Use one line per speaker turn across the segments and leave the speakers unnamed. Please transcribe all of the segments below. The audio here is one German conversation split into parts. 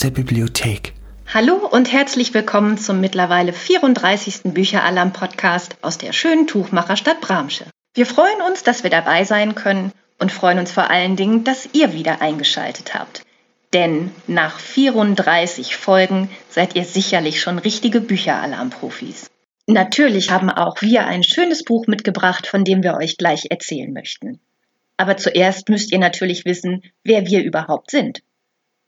der Bibliothek.
Hallo und herzlich willkommen zum mittlerweile 34. Bücheralarm-Podcast aus der schönen Tuchmacherstadt Bramsche. Wir freuen uns, dass wir dabei sein können und freuen uns vor allen Dingen, dass ihr wieder eingeschaltet habt. Denn nach 34 Folgen seid ihr sicherlich schon richtige Bücheralarm-Profis. Natürlich haben auch wir ein schönes Buch mitgebracht, von dem wir euch gleich erzählen möchten. Aber zuerst müsst ihr natürlich wissen, wer wir überhaupt sind.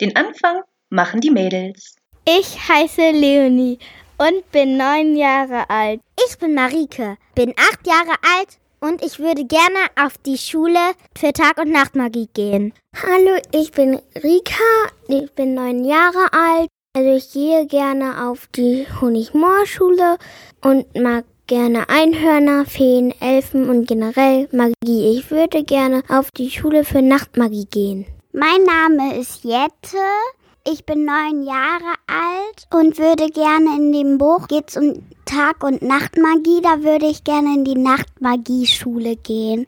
Den Anfang machen die Mädels.
Ich heiße Leonie und bin neun Jahre alt.
Ich bin Marike, bin acht Jahre alt und ich würde gerne auf die Schule für Tag- und Nachtmagie gehen.
Hallo, ich bin Rika, ich bin neun Jahre alt. Also ich gehe gerne auf die Honigmoor-Schule und mag gerne Einhörner, Feen, Elfen und generell Magie. Ich würde gerne auf die Schule für Nachtmagie gehen.
Mein Name ist Jette. Ich bin neun Jahre alt und würde gerne in dem Buch geht's um Tag- und Nachtmagie. Da würde ich gerne in die Nachtmagie-Schule gehen.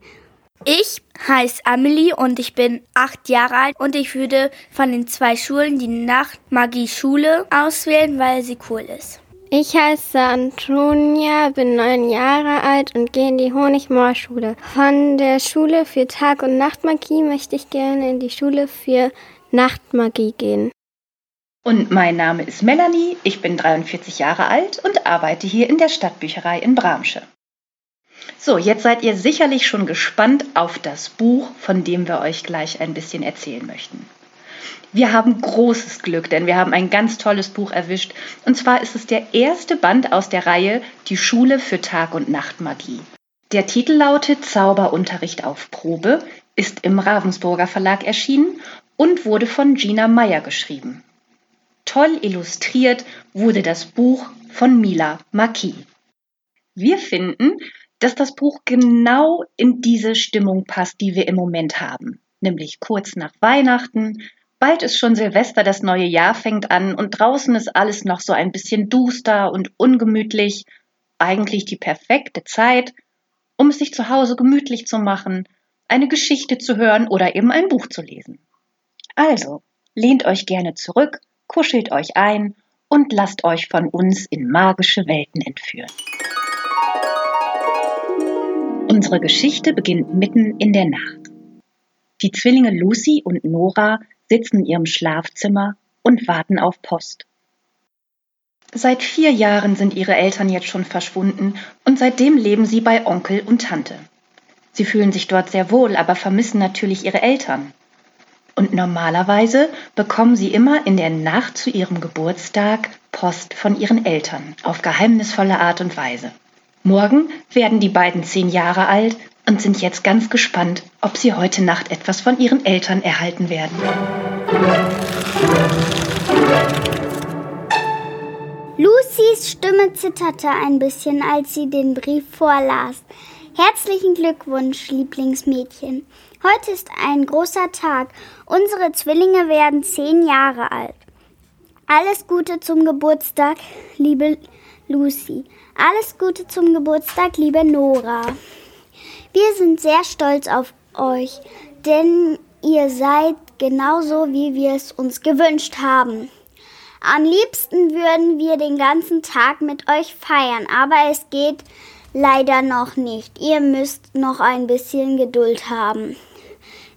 Ich heiße Amelie und ich bin acht Jahre alt und ich würde von den zwei Schulen die Nachtmagie-Schule auswählen, weil sie cool ist.
Ich heiße Antonia, bin neun Jahre alt und gehe in die Honigmoorschule. Von der Schule für Tag- und Nachtmagie möchte ich gerne in die Schule für Nachtmagie gehen.
Und mein Name ist Melanie, ich bin 43 Jahre alt und arbeite hier in der Stadtbücherei in Bramsche. So, jetzt seid ihr sicherlich schon gespannt auf das Buch, von dem wir euch gleich ein bisschen erzählen möchten. Wir haben großes Glück, denn wir haben ein ganz tolles Buch erwischt. Und zwar ist es der erste Band aus der Reihe Die Schule für Tag- und Nachtmagie. Der Titel lautet Zauberunterricht auf Probe, ist im Ravensburger Verlag erschienen und wurde von Gina Meyer geschrieben. Toll illustriert wurde das Buch von Mila Marquis. Wir finden, dass das Buch genau in diese Stimmung passt, die wir im Moment haben, nämlich kurz nach Weihnachten, Bald ist schon Silvester, das neue Jahr fängt an und draußen ist alles noch so ein bisschen duster und ungemütlich. Eigentlich die perfekte Zeit, um es sich zu Hause gemütlich zu machen, eine Geschichte zu hören oder eben ein Buch zu lesen. Also, lehnt euch gerne zurück, kuschelt euch ein und lasst euch von uns in magische Welten entführen. Unsere Geschichte beginnt mitten in der Nacht. Die Zwillinge Lucy und Nora sitzen in ihrem Schlafzimmer und warten auf Post. Seit vier Jahren sind ihre Eltern jetzt schon verschwunden und seitdem leben sie bei Onkel und Tante. Sie fühlen sich dort sehr wohl, aber vermissen natürlich ihre Eltern. Und normalerweise bekommen sie immer in der Nacht zu ihrem Geburtstag Post von ihren Eltern auf geheimnisvolle Art und Weise. Morgen werden die beiden zehn Jahre alt und sind jetzt ganz gespannt, ob sie heute Nacht etwas von ihren Eltern erhalten werden.
Lucys Stimme zitterte ein bisschen, als sie den Brief vorlas. Herzlichen Glückwunsch, Lieblingsmädchen. Heute ist ein großer Tag. Unsere Zwillinge werden zehn Jahre alt. Alles Gute zum Geburtstag, liebe Lucy. Alles Gute zum Geburtstag, liebe Nora. Wir sind sehr stolz auf euch, denn ihr seid genauso, wie wir es uns gewünscht haben. Am liebsten würden wir den ganzen Tag mit euch feiern, aber es geht leider noch nicht. Ihr müsst noch ein bisschen Geduld haben.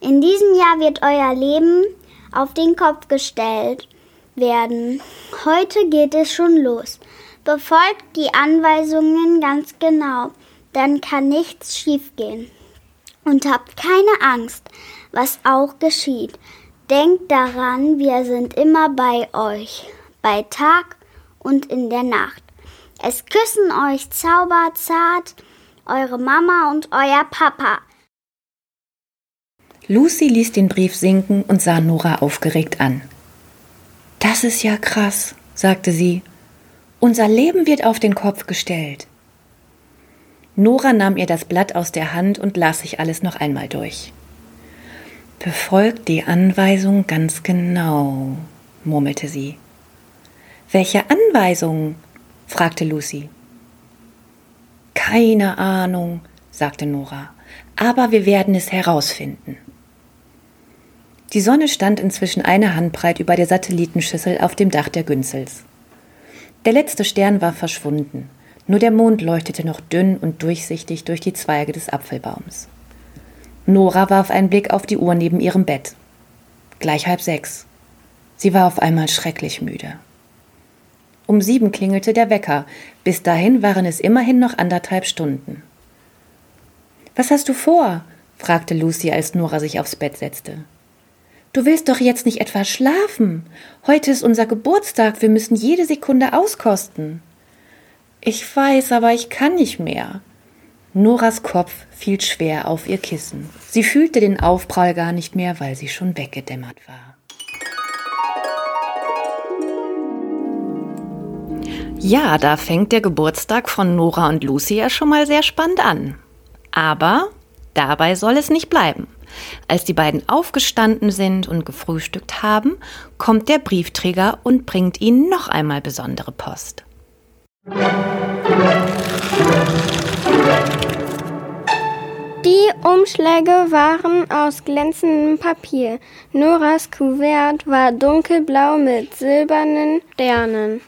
In diesem Jahr wird euer Leben auf den Kopf gestellt werden. Heute geht es schon los. Befolgt die Anweisungen ganz genau dann kann nichts schiefgehen. Und habt keine Angst, was auch geschieht. Denkt daran, wir sind immer bei euch, bei Tag und in der Nacht. Es küssen euch zauberzart eure Mama und euer Papa.
Lucy ließ den Brief sinken und sah Nora aufgeregt an. Das ist ja krass, sagte sie. Unser Leben wird auf den Kopf gestellt. Nora nahm ihr das Blatt aus der Hand und las sich alles noch einmal durch. Befolgt die Anweisung ganz genau, murmelte sie. Welche Anweisungen? fragte Lucy. Keine Ahnung, sagte Nora, aber wir werden es herausfinden. Die Sonne stand inzwischen eine Handbreit über der Satellitenschüssel auf dem Dach der Günzels. Der letzte Stern war verschwunden. Nur der Mond leuchtete noch dünn und durchsichtig durch die Zweige des Apfelbaums. Nora warf einen Blick auf die Uhr neben ihrem Bett. Gleich halb sechs. Sie war auf einmal schrecklich müde. Um sieben klingelte der Wecker. Bis dahin waren es immerhin noch anderthalb Stunden. Was hast du vor? fragte Lucy, als Nora sich aufs Bett setzte. Du willst doch jetzt nicht etwa schlafen. Heute ist unser Geburtstag, wir müssen jede Sekunde auskosten. Ich weiß, aber ich kann nicht mehr. Noras Kopf fiel schwer auf ihr Kissen. Sie fühlte den Aufprall gar nicht mehr, weil sie schon weggedämmert war. Ja, da fängt der Geburtstag von Nora und Lucy ja schon mal sehr spannend an. Aber dabei soll es nicht bleiben. Als die beiden aufgestanden sind und gefrühstückt haben, kommt der Briefträger und bringt ihnen noch einmal besondere Post.
Die Umschläge waren aus glänzendem Papier. Noras Kuvert war dunkelblau mit silbernen Sternen.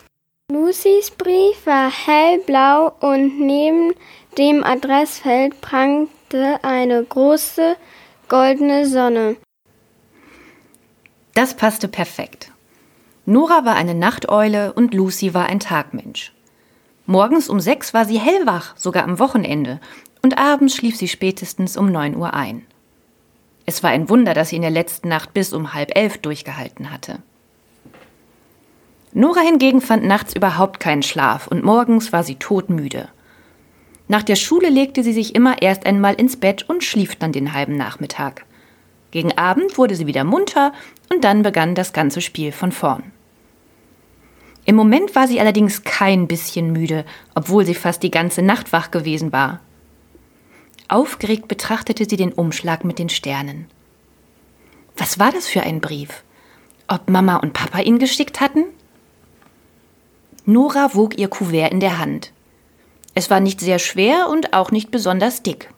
Lucys Brief war hellblau und neben dem Adressfeld prangte eine große goldene Sonne.
Das passte perfekt. Nora war eine Nachteule und Lucy war ein Tagmensch. Morgens um sechs war sie hellwach, sogar am Wochenende, und abends schlief sie spätestens um neun Uhr ein. Es war ein Wunder, dass sie in der letzten Nacht bis um halb elf durchgehalten hatte. Nora hingegen fand nachts überhaupt keinen Schlaf und morgens war sie todmüde. Nach der Schule legte sie sich immer erst einmal ins Bett und schlief dann den halben Nachmittag. Gegen Abend wurde sie wieder munter und dann begann das ganze Spiel von vorn. Im Moment war sie allerdings kein bisschen müde, obwohl sie fast die ganze Nacht wach gewesen war. Aufgeregt betrachtete sie den Umschlag mit den Sternen. Was war das für ein Brief? Ob Mama und Papa ihn geschickt hatten? Nora wog ihr Kuvert in der Hand. Es war nicht sehr schwer und auch nicht besonders dick.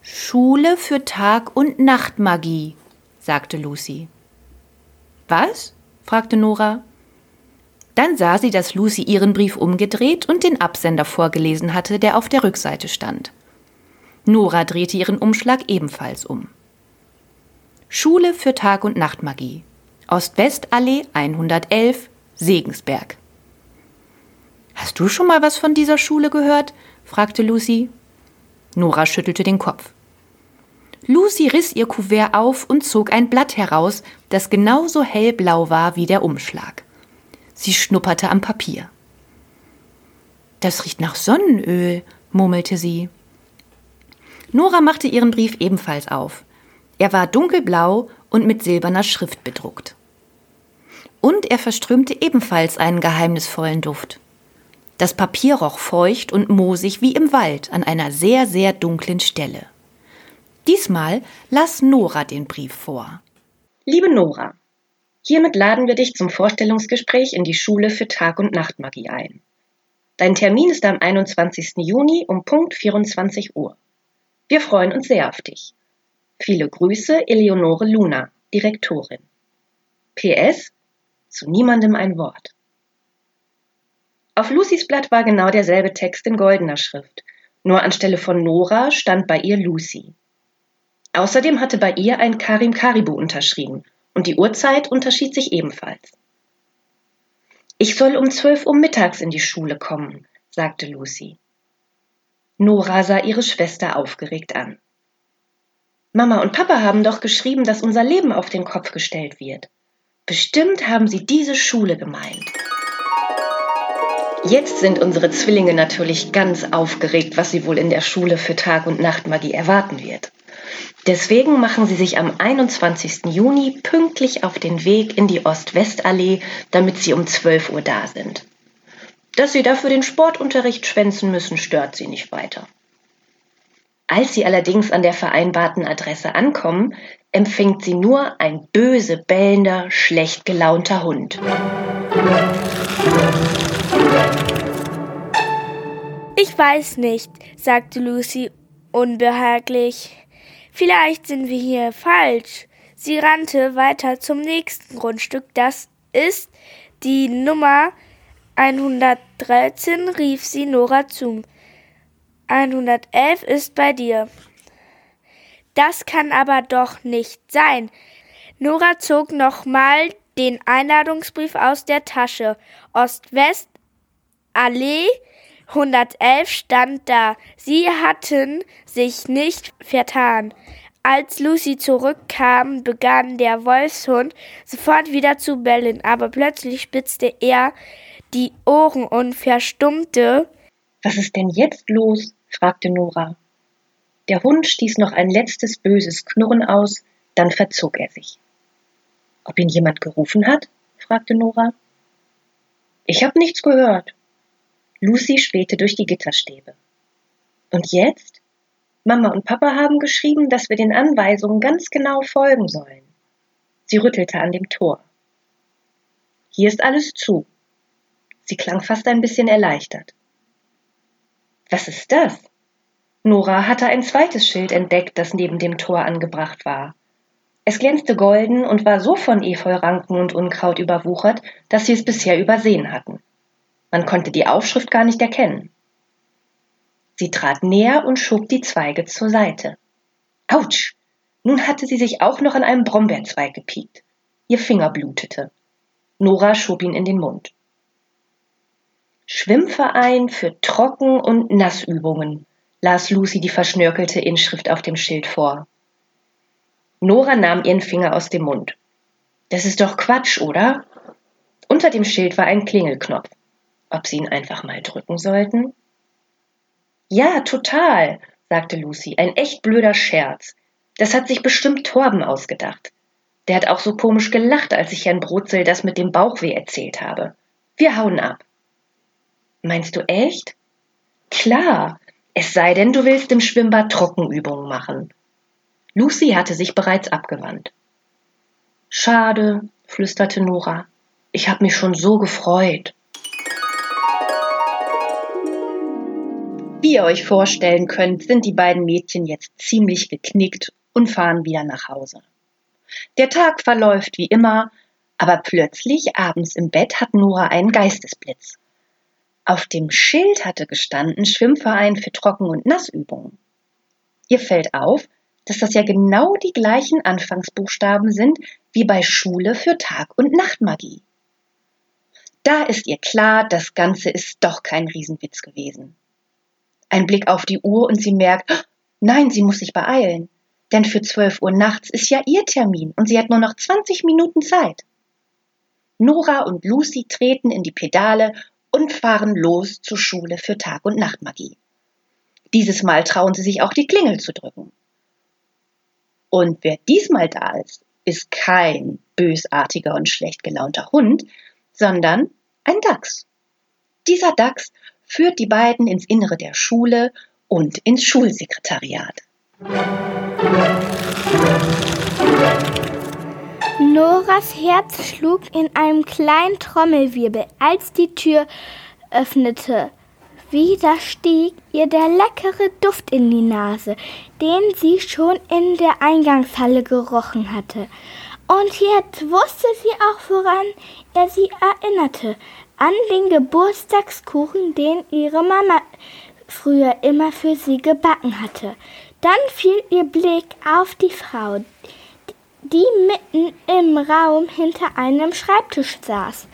Schule für Tag- und Nachtmagie, sagte Lucy. Was? fragte Nora. Dann sah sie, dass Lucy ihren Brief umgedreht und den Absender vorgelesen hatte, der auf der Rückseite stand. Nora drehte ihren Umschlag ebenfalls um. Schule für Tag- und Nachtmagie. Ost-West-Allee 111, Segensberg. Hast du schon mal was von dieser Schule gehört? fragte Lucy. Nora schüttelte den Kopf. Lucy riss ihr Kuvert auf und zog ein Blatt heraus, das genauso hellblau war wie der Umschlag. Sie schnupperte am Papier. Das riecht nach Sonnenöl, murmelte sie. Nora machte ihren Brief ebenfalls auf. Er war dunkelblau und mit silberner Schrift bedruckt. Und er verströmte ebenfalls einen geheimnisvollen Duft. Das Papier roch feucht und moosig wie im Wald an einer sehr, sehr dunklen Stelle. Diesmal las Nora den Brief vor.
Liebe Nora, Hiermit laden wir dich zum Vorstellungsgespräch in die Schule für Tag- und Nachtmagie ein. Dein Termin ist am 21. Juni um Punkt 24 Uhr. Wir freuen uns sehr auf dich. Viele Grüße, Eleonore Luna, Direktorin. PS, zu niemandem ein Wort. Auf Lucys Blatt war genau derselbe Text in goldener Schrift, nur anstelle von Nora stand bei ihr Lucy. Außerdem hatte bei ihr ein Karim Karibu unterschrieben und die Uhrzeit unterschied sich ebenfalls. Ich soll um zwölf Uhr mittags in die Schule kommen, sagte Lucy. Nora sah ihre Schwester aufgeregt an. Mama und Papa haben doch geschrieben, dass unser Leben auf den Kopf gestellt wird. Bestimmt haben sie diese Schule gemeint. Jetzt sind unsere Zwillinge natürlich ganz aufgeregt, was sie wohl in der Schule für Tag- und Nachtmagie erwarten wird. Deswegen machen sie sich am 21. Juni pünktlich auf den Weg in die Ost-West-Allee, damit sie um 12 Uhr da sind. Dass sie dafür den Sportunterricht schwänzen müssen, stört sie nicht weiter. Als sie allerdings an der vereinbarten Adresse ankommen, empfängt sie nur ein böse bellender, schlecht gelaunter Hund.
Ich weiß nicht, sagte Lucy unbehaglich. Vielleicht sind wir hier falsch. Sie rannte weiter zum nächsten Grundstück. Das ist die Nummer 113, rief sie Nora zu. 111 ist bei dir. Das kann aber doch nicht sein. Nora zog nochmal den Einladungsbrief aus der Tasche. Ost-West Allee 111 stand da. Sie hatten sich nicht vertan. Als Lucy zurückkam, begann der Wolfshund sofort wieder zu bellen, aber plötzlich spitzte er die Ohren und verstummte.
Was ist denn jetzt los? fragte Nora. Der Hund stieß noch ein letztes böses Knurren aus, dann verzog er sich. Ob ihn jemand gerufen hat? fragte Nora. Ich habe nichts gehört. Lucy spähte durch die Gitterstäbe. Und jetzt? Mama und Papa haben geschrieben, dass wir den Anweisungen ganz genau folgen sollen. Sie rüttelte an dem Tor. Hier ist alles zu. Sie klang fast ein bisschen erleichtert. Was ist das? Nora hatte ein zweites Schild entdeckt, das neben dem Tor angebracht war. Es glänzte golden und war so von Efeuranken und Unkraut überwuchert, dass sie es bisher übersehen hatten. Man konnte die Aufschrift gar nicht erkennen. Sie trat näher und schob die Zweige zur Seite. Autsch! Nun hatte sie sich auch noch an einem Brombeerzweig gepiekt. Ihr Finger blutete. Nora schob ihn in den Mund. Schwimmverein für Trocken- und Nassübungen, las Lucy die verschnörkelte Inschrift auf dem Schild vor. Nora nahm ihren Finger aus dem Mund. Das ist doch Quatsch, oder? Unter dem Schild war ein Klingelknopf. Ob sie ihn einfach mal drücken sollten? Ja, total, sagte Lucy. Ein echt blöder Scherz. Das hat sich bestimmt Torben ausgedacht. Der hat auch so komisch gelacht, als ich Herrn Brotzel das mit dem Bauchweh erzählt habe. Wir hauen ab. Meinst du echt? Klar, es sei denn, du willst im Schwimmbad Trockenübungen machen. Lucy hatte sich bereits abgewandt. Schade, flüsterte Nora. Ich hab mich schon so gefreut. Wie ihr euch vorstellen könnt, sind die beiden Mädchen jetzt ziemlich geknickt und fahren wieder nach Hause. Der Tag verläuft wie immer, aber plötzlich abends im Bett hat Nora einen Geistesblitz. Auf dem Schild hatte gestanden Schwimmverein für Trocken- und Nassübungen. Ihr fällt auf, dass das ja genau die gleichen Anfangsbuchstaben sind wie bei Schule für Tag- und Nachtmagie. Da ist ihr klar, das Ganze ist doch kein Riesenwitz gewesen. Ein Blick auf die Uhr und sie merkt, oh, nein, sie muss sich beeilen. Denn für 12 Uhr nachts ist ja ihr Termin und sie hat nur noch 20 Minuten Zeit. Nora und Lucy treten in die Pedale und fahren los zur Schule für Tag- und Nachtmagie. Dieses Mal trauen sie sich auch die Klingel zu drücken. Und wer diesmal da ist, ist kein bösartiger und schlecht gelaunter Hund, sondern ein Dachs. Dieser Dachs führt die beiden ins Innere der Schule und ins Schulsekretariat.
Noras Herz schlug in einem kleinen Trommelwirbel, als die Tür öffnete. Wieder stieg ihr der leckere Duft in die Nase, den sie schon in der Eingangshalle gerochen hatte. Und jetzt wusste sie auch, woran er sie erinnerte an den Geburtstagskuchen, den ihre Mama früher immer für sie gebacken hatte. Dann fiel ihr Blick auf die Frau, die mitten im Raum hinter einem Schreibtisch saß.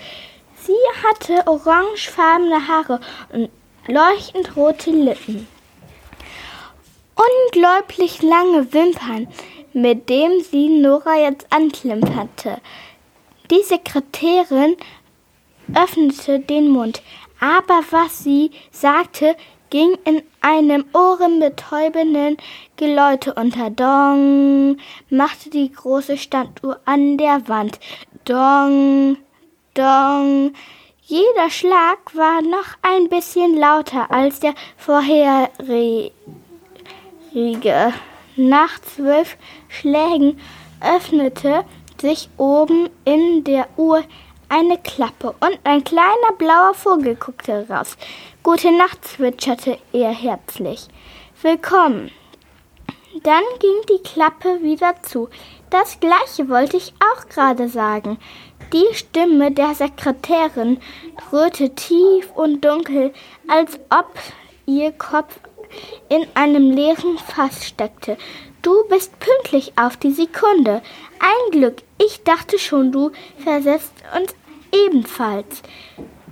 Sie hatte orangefarbene Haare und leuchtend rote Lippen. Unglaublich lange Wimpern, mit dem sie Nora jetzt anklimperte. Die Sekretärin öffnete den Mund, aber was sie sagte, ging in einem ohrenbetäubenden Geläute unter. Dong machte die große Standuhr an der Wand. Dong, dong. Jeder Schlag war noch ein bisschen lauter als der vorherige. Nach zwölf Schlägen öffnete sich oben in der Uhr eine Klappe und ein kleiner blauer Vogel guckte raus. Gute Nacht, zwitscherte er herzlich. Willkommen. Dann ging die Klappe wieder zu. Das gleiche wollte ich auch gerade sagen. Die Stimme der Sekretärin rührte tief und dunkel, als ob ihr Kopf in einem leeren Fass steckte. Du bist pünktlich auf die Sekunde. Ein Glück, ich dachte schon, du versetzt uns ebenfalls.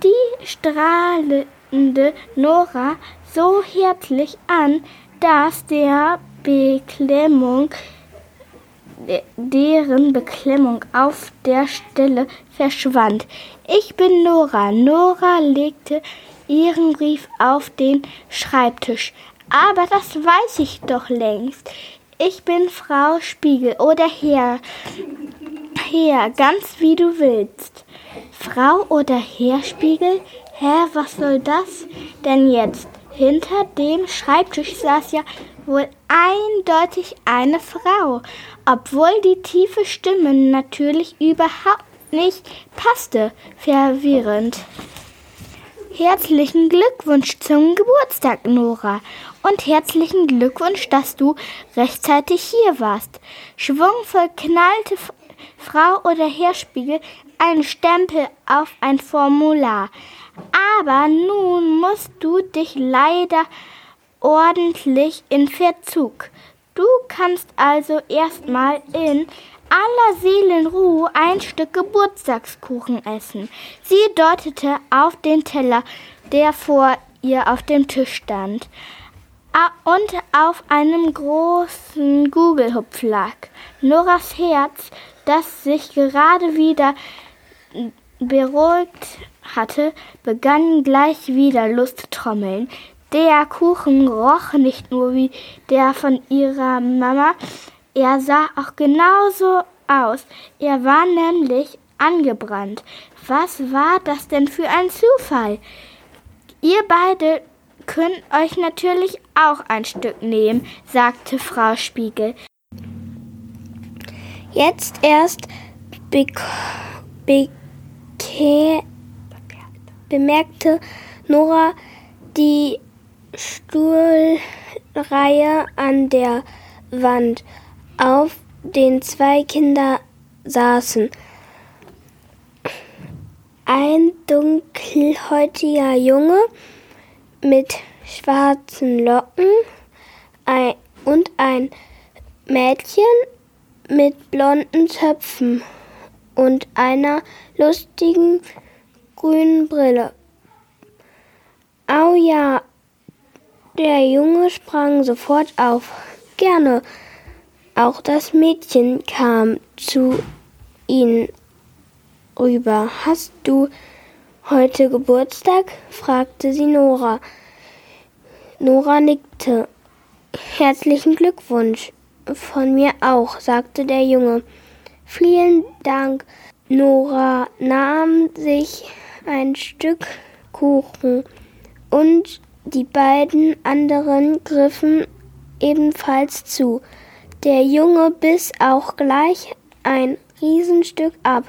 Die strahlende Nora so herzlich an, dass der Beklemmung deren Beklemmung auf der Stelle verschwand. Ich bin Nora. Nora legte ihren Brief auf den Schreibtisch. Aber das weiß ich doch längst. Ich bin Frau Spiegel oder Herr. Herr, ganz wie du willst. Frau oder Herr Spiegel? Hä, was soll das denn jetzt? Hinter dem Schreibtisch saß ja wohl eindeutig eine Frau, obwohl die tiefe Stimme natürlich überhaupt nicht passte. Verwirrend. Herzlichen Glückwunsch zum Geburtstag, Nora. Und herzlichen Glückwunsch, dass du rechtzeitig hier warst. Schwungvoll knallte Frau oder Herr Spiegel einen Stempel auf ein Formular. Aber nun musst du dich leider ordentlich in Verzug. Du kannst also erstmal in aller Seelenruhe ein Stück Geburtstagskuchen essen. Sie deutete auf den Teller, der vor ihr auf dem Tisch stand und auf einem großen Gugelhupf lag. Noras Herz, das sich gerade wieder beruhigt hatte, begann gleich wieder Lusttrommeln. Der Kuchen roch nicht nur wie der von ihrer Mama, er sah auch genauso aus. Er war nämlich angebrannt. Was war das denn für ein Zufall? Ihr beide könnt euch natürlich auch ein Stück nehmen, sagte Frau Spiegel.
Jetzt erst bemerkte Nora die Stuhlreihe an der Wand, auf den zwei Kinder saßen. Ein dunkelhäutiger Junge mit schwarzen Locken und ein Mädchen mit blonden Zöpfen und einer lustigen grünen Brille. Au ja, der Junge sprang sofort auf. Gerne. Auch das Mädchen kam zu ihnen rüber. Hast du heute Geburtstag? fragte sie Nora. Nora nickte. Herzlichen Glückwunsch. Von mir auch, sagte der Junge. Vielen Dank. Nora nahm sich ein Stück Kuchen und die beiden anderen griffen ebenfalls zu. Der Junge biss auch gleich ein Riesenstück ab.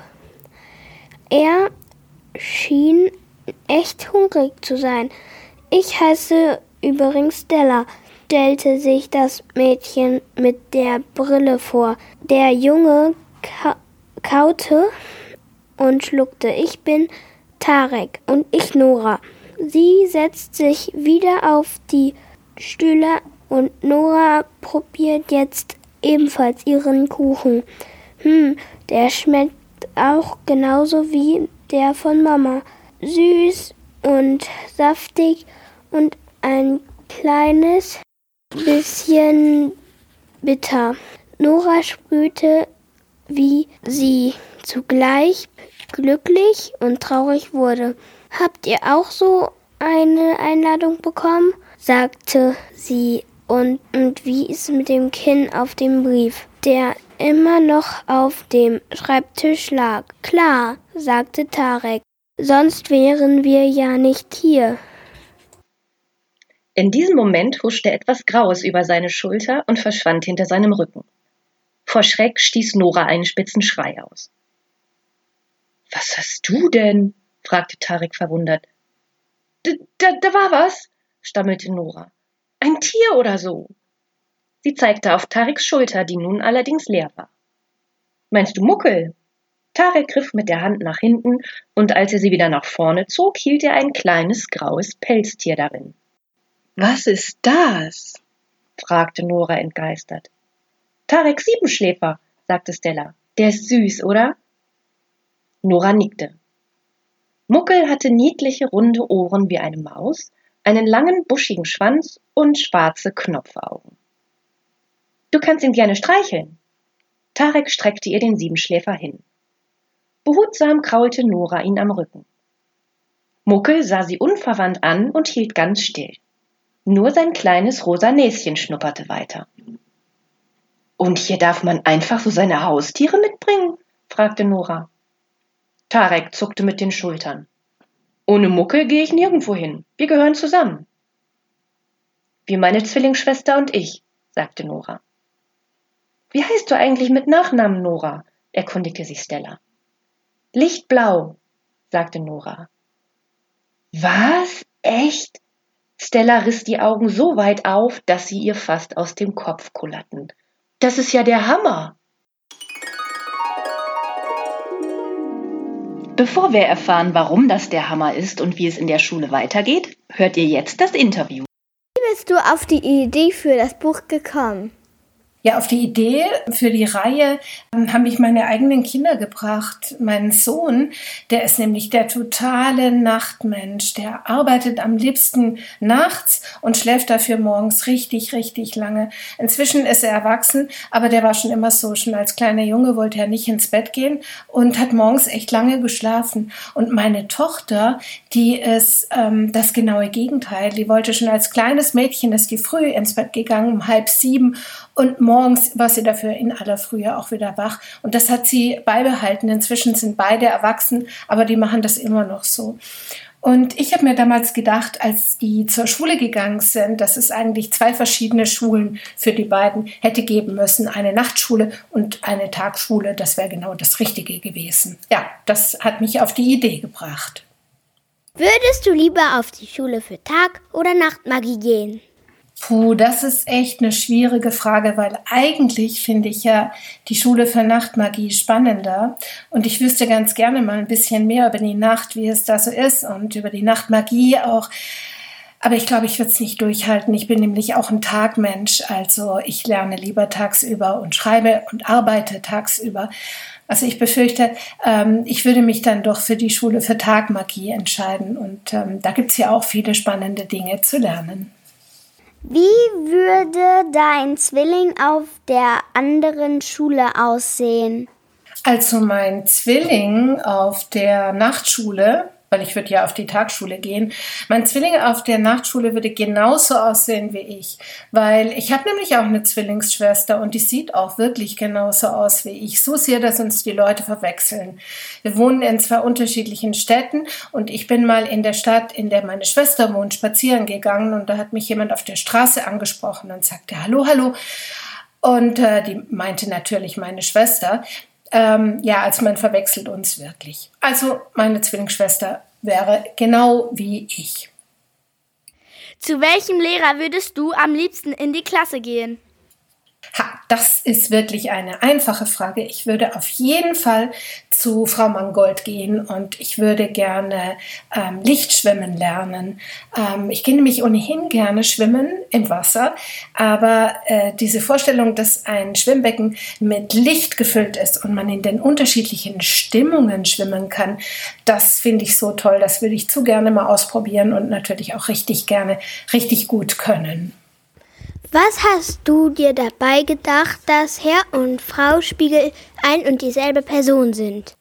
Er schien echt hungrig zu sein. Ich heiße übrigens Stella, stellte sich das Mädchen mit der Brille vor. Der Junge ka kaute und schluckte. Ich bin Tarek und ich Nora. Sie setzt sich wieder auf die Stühle und Nora probiert jetzt ebenfalls ihren Kuchen. Hm, der schmeckt auch genauso wie der von Mama. Süß und saftig und ein kleines bisschen bitter. Nora sprühte, wie sie zugleich glücklich und traurig wurde. Habt ihr auch so eine Einladung bekommen? sagte sie. Und, und wie ist mit dem Kinn auf dem Brief, der immer noch auf dem Schreibtisch lag? Klar, sagte Tarek. Sonst wären wir ja nicht hier.
In diesem Moment huschte etwas Graues über seine Schulter und verschwand hinter seinem Rücken. Vor Schreck stieß Nora einen spitzen Schrei aus. Was hast du denn? fragte Tarek verwundert. Da, da war was, stammelte Nora. Ein Tier oder so. Sie zeigte auf Tareks Schulter, die nun allerdings leer war. Meinst du Muckel? Tarek griff mit der Hand nach hinten, und als er sie wieder nach vorne zog, hielt er ein kleines graues Pelztier darin.
Was ist das?
fragte Nora entgeistert. Tarek Siebenschläfer, sagte Stella. Der ist süß, oder? Nora nickte. Muckel hatte niedliche runde Ohren wie eine Maus, einen langen buschigen Schwanz und schwarze Knopfaugen. Du kannst ihn gerne streicheln. Tarek streckte ihr den Siebenschläfer hin. Behutsam kraulte Nora ihn am Rücken. Muckel sah sie unverwandt an und hielt ganz still. Nur sein kleines rosa Näschen schnupperte weiter. Und hier darf man einfach so seine Haustiere mitbringen? fragte Nora. Tarek zuckte mit den Schultern. Ohne Muckel gehe ich nirgendwo hin. Wir gehören zusammen. Wie meine Zwillingsschwester und ich, sagte Nora. Wie heißt du eigentlich mit Nachnamen, Nora? erkundigte sich Stella. Lichtblau, sagte Nora. Was? Echt? Stella riss die Augen so weit auf, dass sie ihr fast aus dem Kopf kullerten. Das ist ja der Hammer. Bevor wir erfahren, warum das der Hammer ist und wie es in der Schule weitergeht, hört ihr jetzt das Interview.
Wie bist du auf die Idee für das Buch gekommen?
Ja, auf die Idee für die Reihe ähm, haben mich meine eigenen Kinder gebracht. Mein Sohn, der ist nämlich der totale Nachtmensch. Der arbeitet am liebsten nachts und schläft dafür morgens richtig, richtig lange. Inzwischen ist er erwachsen, aber der war schon immer so. Schon als kleiner Junge wollte er nicht ins Bett gehen und hat morgens echt lange geschlafen. Und meine Tochter, die ist ähm, das genaue Gegenteil. Die wollte schon als kleines Mädchen, ist die früh ins Bett gegangen, um halb sieben und morgens war sie dafür in aller Frühe auch wieder wach. Und das hat sie beibehalten. Inzwischen sind beide erwachsen, aber die machen das immer noch so. Und ich habe mir damals gedacht, als die zur Schule gegangen sind, dass es eigentlich zwei verschiedene Schulen für die beiden hätte geben müssen. Eine Nachtschule und eine Tagschule. Das wäre genau das Richtige gewesen. Ja, das hat mich auf die Idee gebracht.
Würdest du lieber auf die Schule für Tag- oder Nachtmagie gehen?
Puh, das ist echt eine schwierige Frage, weil eigentlich finde ich ja die Schule für Nachtmagie spannender und ich wüsste ganz gerne mal ein bisschen mehr über die Nacht, wie es da so ist und über die Nachtmagie auch. Aber ich glaube, ich würde es nicht durchhalten. Ich bin nämlich auch ein Tagmensch, also ich lerne lieber tagsüber und schreibe und arbeite tagsüber. Also ich befürchte, ähm, ich würde mich dann doch für die Schule für Tagmagie entscheiden und ähm, da gibt es ja auch viele spannende Dinge zu lernen.
Wie würde dein Zwilling auf der anderen Schule aussehen?
Also mein Zwilling auf der Nachtschule weil ich würde ja auf die Tagsschule gehen. Mein Zwilling auf der Nachtschule würde genauso aussehen wie ich, weil ich habe nämlich auch eine Zwillingsschwester und die sieht auch wirklich genauso aus wie ich. So sehr, dass uns die Leute verwechseln. Wir wohnen in zwei unterschiedlichen Städten und ich bin mal in der Stadt, in der meine Schwester wohnt, spazieren gegangen und da hat mich jemand auf der Straße angesprochen und sagte, hallo, hallo. Und äh, die meinte natürlich meine Schwester. Ähm, ja, also man verwechselt uns wirklich. Also meine Zwillingsschwester wäre genau wie ich.
Zu welchem Lehrer würdest du am liebsten in die Klasse gehen?
Ha, das ist wirklich eine einfache Frage. Ich würde auf jeden Fall zu Frau Mangold gehen und ich würde gerne ähm, Lichtschwimmen lernen. Ähm, ich gehe nämlich ohnehin gerne schwimmen im Wasser, aber äh, diese Vorstellung, dass ein Schwimmbecken mit Licht gefüllt ist und man in den unterschiedlichen Stimmungen schwimmen kann, das finde ich so toll. Das würde ich zu gerne mal ausprobieren und natürlich auch richtig gerne, richtig gut können.
Was hast du dir dabei gedacht, dass Herr und Frau Spiegel ein und dieselbe Person sind?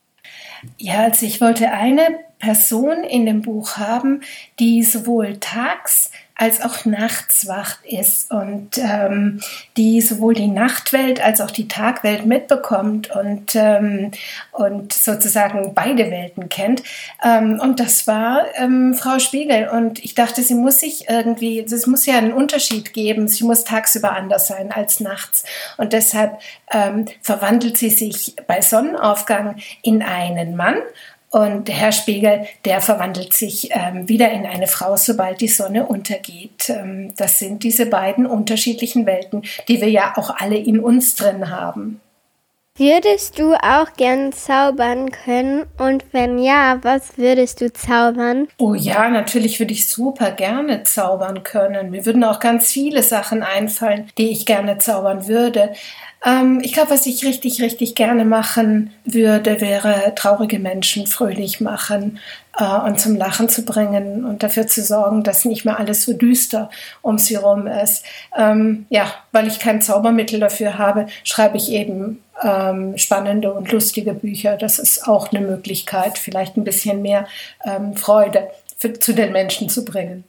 Ja, also ich wollte eine Person in dem Buch haben, die sowohl tags als auch nachts wach ist und ähm, die sowohl die Nachtwelt als auch die Tagwelt mitbekommt und, ähm, und sozusagen beide Welten kennt. Ähm, und das war ähm, Frau Spiegel. Und ich dachte, sie muss sich irgendwie, es muss ja einen Unterschied geben. Sie muss tagsüber anders sein als nachts. Und deshalb ähm, verwandelt sie sich bei Sonnenaufgang in einen Mann und Herr Spiegel, der verwandelt sich ähm, wieder in eine Frau, sobald die Sonne untergeht. Ähm, das sind diese beiden unterschiedlichen Welten, die wir ja auch alle in uns drin haben.
Würdest du auch gern zaubern können? Und wenn ja, was würdest du zaubern?
Oh ja, natürlich würde ich super gerne zaubern können. Mir würden auch ganz viele Sachen einfallen, die ich gerne zaubern würde. Ähm, ich glaube, was ich richtig, richtig gerne machen würde, wäre traurige Menschen fröhlich machen äh, und zum Lachen zu bringen und dafür zu sorgen, dass nicht mehr alles so düster um sie herum ist. Ähm, ja, weil ich kein Zaubermittel dafür habe, schreibe ich eben ähm, spannende und lustige Bücher. Das ist auch eine Möglichkeit, vielleicht ein bisschen mehr ähm, Freude für, zu den Menschen zu bringen.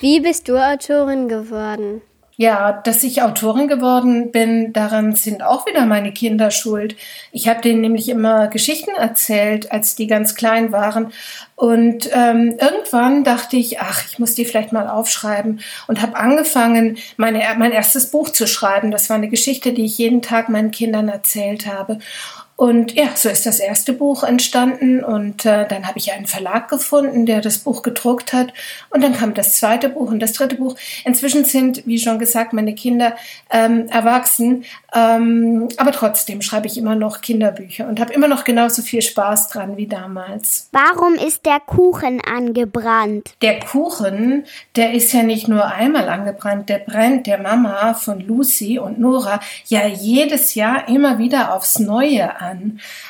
Wie bist du Autorin geworden?
Ja, dass ich Autorin geworden bin, daran sind auch wieder meine Kinder schuld. Ich habe denen nämlich immer Geschichten erzählt, als die ganz klein waren. Und ähm, irgendwann dachte ich, ach, ich muss die vielleicht mal aufschreiben und habe angefangen, meine, mein erstes Buch zu schreiben. Das war eine Geschichte, die ich jeden Tag meinen Kindern erzählt habe. Und ja, so ist das erste Buch entstanden und äh, dann habe ich einen Verlag gefunden, der das Buch gedruckt hat und dann kam das zweite Buch und das dritte Buch. Inzwischen sind, wie schon gesagt, meine Kinder ähm, erwachsen, ähm, aber trotzdem schreibe ich immer noch Kinderbücher und habe immer noch genauso viel Spaß dran wie damals.
Warum ist der Kuchen angebrannt?
Der Kuchen, der ist ja nicht nur einmal angebrannt, der brennt der Mama von Lucy und Nora ja jedes Jahr immer wieder aufs Neue an.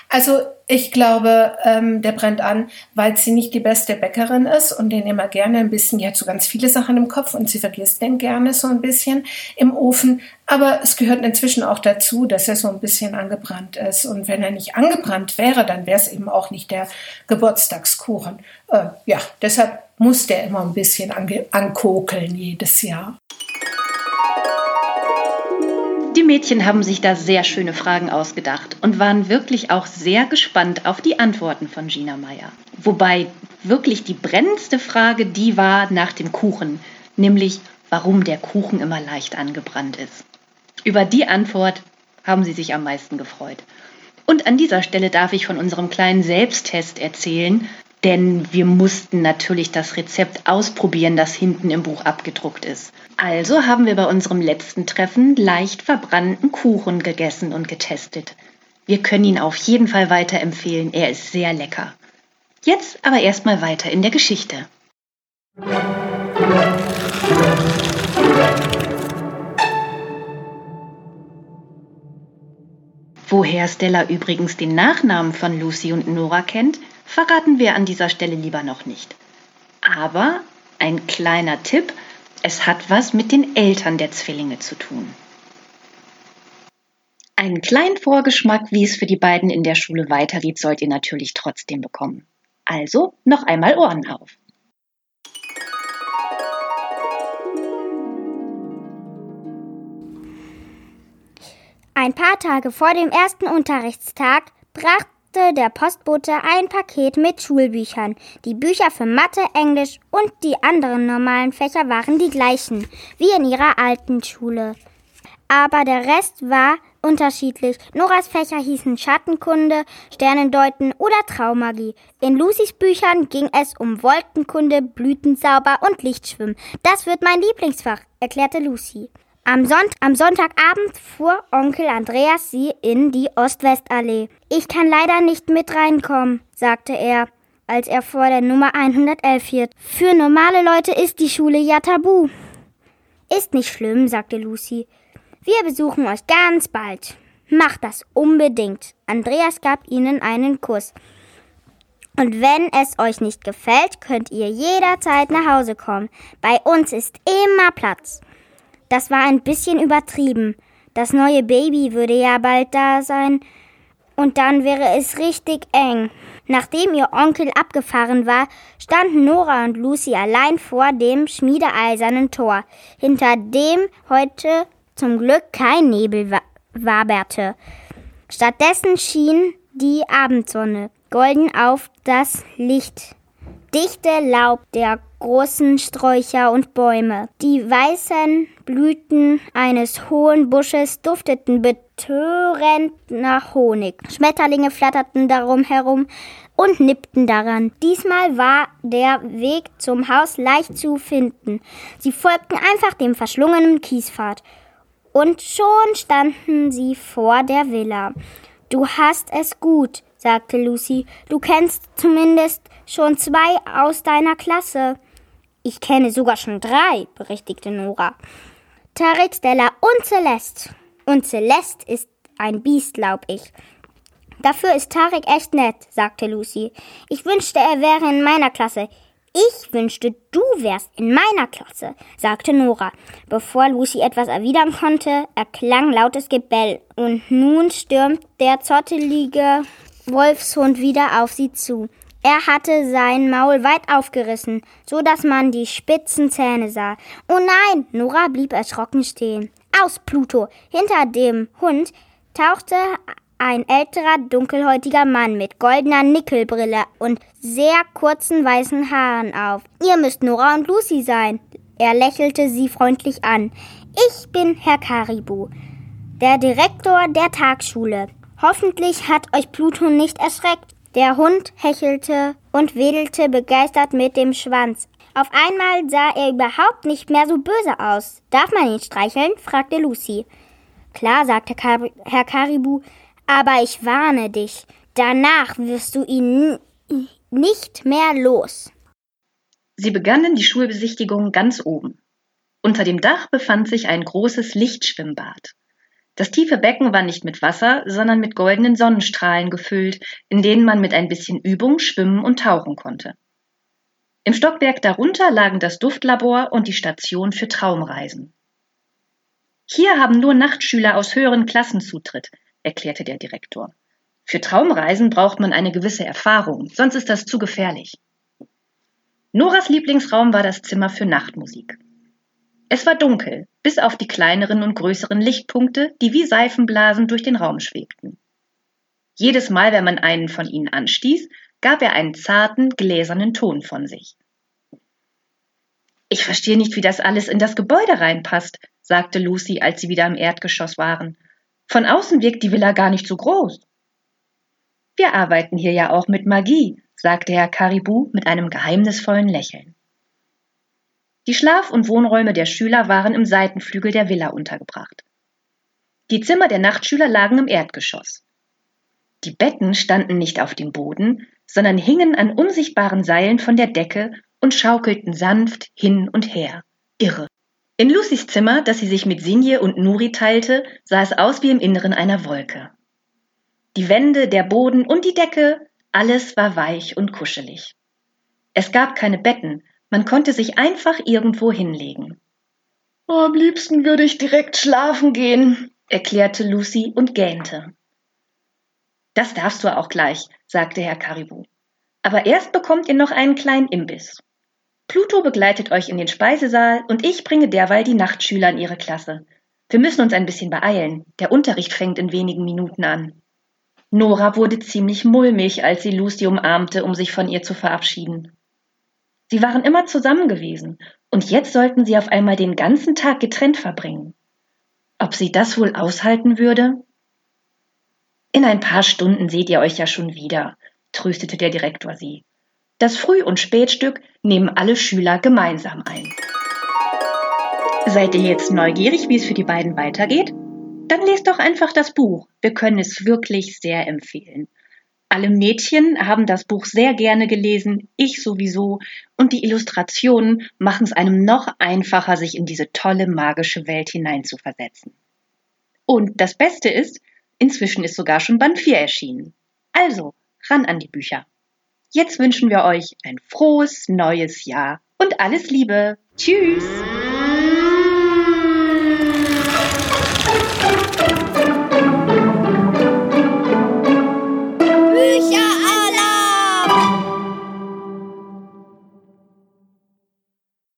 Also ich glaube, ähm, der brennt an, weil sie nicht die beste Bäckerin ist und den immer gerne ein bisschen, die hat so ganz viele Sachen im Kopf und sie vergisst den gerne so ein bisschen im Ofen. Aber es gehört inzwischen auch dazu, dass er so ein bisschen angebrannt ist. Und wenn er nicht angebrannt wäre, dann wäre es eben auch nicht der Geburtstagskuchen. Äh, ja, deshalb muss der immer ein bisschen ankokeln jedes Jahr.
Mädchen haben sich da sehr schöne Fragen ausgedacht und waren wirklich auch sehr gespannt auf die Antworten von Gina Meyer. Wobei wirklich die brennendste Frage die war nach dem Kuchen, nämlich warum der Kuchen immer leicht angebrannt ist. Über die Antwort haben sie sich am meisten gefreut. Und an dieser Stelle darf ich von unserem kleinen Selbsttest erzählen, denn wir mussten natürlich das Rezept ausprobieren, das hinten im Buch abgedruckt ist. Also haben wir bei unserem letzten Treffen leicht verbrannten Kuchen gegessen und getestet. Wir können ihn auf jeden Fall weiterempfehlen, er ist sehr lecker. Jetzt aber erstmal weiter in der Geschichte. Woher Stella übrigens den Nachnamen von Lucy und Nora kennt, verraten wir an dieser Stelle lieber noch nicht. Aber ein kleiner Tipp, es hat was mit den Eltern der Zwillinge zu tun. Einen kleinen Vorgeschmack, wie es für die beiden in der Schule weitergeht, sollt ihr natürlich trotzdem bekommen. Also noch einmal Ohren auf.
Ein paar Tage vor dem ersten Unterrichtstag brachte brachte der Postbote ein Paket mit Schulbüchern. Die Bücher für Mathe, Englisch und die anderen normalen Fächer waren die gleichen wie in ihrer alten Schule. Aber der Rest war unterschiedlich. Noras Fächer hießen Schattenkunde, Sternendeuten oder Traumagie. In Lucys Büchern ging es um Wolkenkunde, Blütensauber und Lichtschwimmen. Das wird mein Lieblingsfach, erklärte Lucy. Am, Sonnt am Sonntagabend fuhr Onkel Andreas sie in die Ost-West-Allee. Ich kann leider nicht mit reinkommen, sagte er, als er vor der Nummer 111 hielt. Für normale Leute ist die Schule ja tabu. Ist nicht schlimm, sagte Lucy. Wir besuchen euch ganz bald. Macht das unbedingt. Andreas gab ihnen einen Kuss. Und wenn es euch nicht gefällt, könnt ihr jederzeit nach Hause kommen. Bei uns ist immer Platz. Das war ein bisschen übertrieben. Das neue Baby würde ja bald da sein und dann wäre es richtig eng. Nachdem ihr Onkel abgefahren war, standen Nora und Lucy allein vor dem schmiedeeisernen Tor, hinter dem heute zum Glück kein Nebel waberte. Stattdessen schien die Abendsonne golden auf das Licht dichte Laub der großen Sträucher und Bäume. Die weißen Blüten eines hohen Busches dufteten betörend nach Honig. Schmetterlinge flatterten darum herum und nippten daran. Diesmal war der Weg zum Haus leicht zu finden. Sie folgten einfach dem verschlungenen Kiespfad Und schon standen sie vor der Villa. Du hast es gut, sagte Lucy. Du kennst zumindest schon zwei aus deiner Klasse. Ich kenne sogar schon drei, berichtigte Nora. Tarek, Stella und Celeste. Und Celeste ist ein Biest, glaub ich. Dafür ist Tarek echt nett, sagte Lucy. Ich wünschte, er wäre in meiner Klasse. Ich wünschte, du wärst in meiner Klasse, sagte Nora. Bevor Lucy etwas erwidern konnte, erklang lautes Gebell, und nun stürmt der zottelige Wolfshund wieder auf sie zu. Er hatte sein Maul weit aufgerissen, so dass man die spitzen Zähne sah. Oh nein! Nora blieb erschrocken stehen. Aus, Pluto! Hinter dem Hund tauchte ein älterer, dunkelhäutiger Mann mit goldener Nickelbrille und sehr kurzen weißen Haaren auf. Ihr müsst Nora und Lucy sein. Er lächelte sie freundlich an. Ich bin Herr Karibu, der Direktor der Tagschule. Hoffentlich hat euch Pluto nicht erschreckt. Der Hund hechelte und wedelte begeistert mit dem Schwanz. Auf einmal sah er überhaupt nicht mehr so böse aus. Darf man ihn streicheln? fragte Lucy. Klar, sagte Herr Karibu, aber ich warne dich, danach wirst du ihn nicht mehr los.
Sie begannen die Schulbesichtigung ganz oben. Unter dem Dach befand sich ein großes Lichtschwimmbad. Das tiefe Becken war nicht mit Wasser, sondern mit goldenen Sonnenstrahlen gefüllt, in denen man mit ein bisschen Übung schwimmen und tauchen konnte. Im Stockwerk darunter lagen das Duftlabor und die Station für Traumreisen. Hier haben nur Nachtschüler aus höheren Klassen Zutritt, erklärte der Direktor. Für Traumreisen braucht man eine gewisse Erfahrung, sonst ist das zu gefährlich. Noras Lieblingsraum war das Zimmer für Nachtmusik. Es war dunkel, bis auf die kleineren und größeren Lichtpunkte, die wie Seifenblasen durch den Raum schwebten. Jedes Mal, wenn man einen von ihnen anstieß, gab er einen zarten, gläsernen Ton von sich. Ich verstehe nicht, wie das alles in das Gebäude reinpasst, sagte Lucy, als sie wieder im Erdgeschoss waren. Von außen wirkt die Villa gar nicht so groß. Wir arbeiten hier ja auch mit Magie, sagte Herr Caribou mit einem geheimnisvollen Lächeln. Die Schlaf- und Wohnräume der Schüler waren im Seitenflügel der Villa untergebracht. Die Zimmer der Nachtschüler lagen im Erdgeschoss. Die Betten standen nicht auf dem Boden, sondern hingen an unsichtbaren Seilen von der Decke und schaukelten sanft hin und her. Irre. In Lucys Zimmer, das sie sich mit Sinje und Nuri teilte, sah es aus wie im Inneren einer Wolke. Die Wände, der Boden und die Decke, alles war weich und kuschelig. Es gab keine Betten, man konnte sich einfach irgendwo hinlegen. Oh, am liebsten würde ich direkt schlafen gehen, erklärte Lucy und gähnte. Das darfst du auch gleich, sagte Herr Caribou. Aber erst bekommt ihr noch einen kleinen Imbiss. Pluto begleitet euch in den Speisesaal und ich bringe derweil die Nachtschüler in ihre Klasse. Wir müssen uns ein bisschen beeilen. Der Unterricht fängt in wenigen Minuten an. Nora wurde ziemlich mulmig, als sie Lucy umarmte, um sich von ihr zu verabschieden. Sie waren immer zusammen gewesen, und jetzt sollten sie auf einmal den ganzen Tag getrennt verbringen. Ob sie das wohl aushalten würde? In ein paar Stunden seht ihr euch ja schon wieder, tröstete der Direktor sie. Das Früh- und Spätstück nehmen alle Schüler gemeinsam ein. Seid ihr jetzt neugierig, wie es für die beiden weitergeht? Dann lest doch einfach das Buch. Wir können es wirklich sehr empfehlen. Alle Mädchen haben das Buch sehr gerne gelesen, ich sowieso, und die Illustrationen machen es einem noch einfacher, sich in diese tolle magische Welt hineinzuversetzen. Und das Beste ist, inzwischen ist sogar schon Band 4 erschienen. Also, ran an die Bücher. Jetzt wünschen wir euch ein frohes neues Jahr und alles Liebe. Tschüss!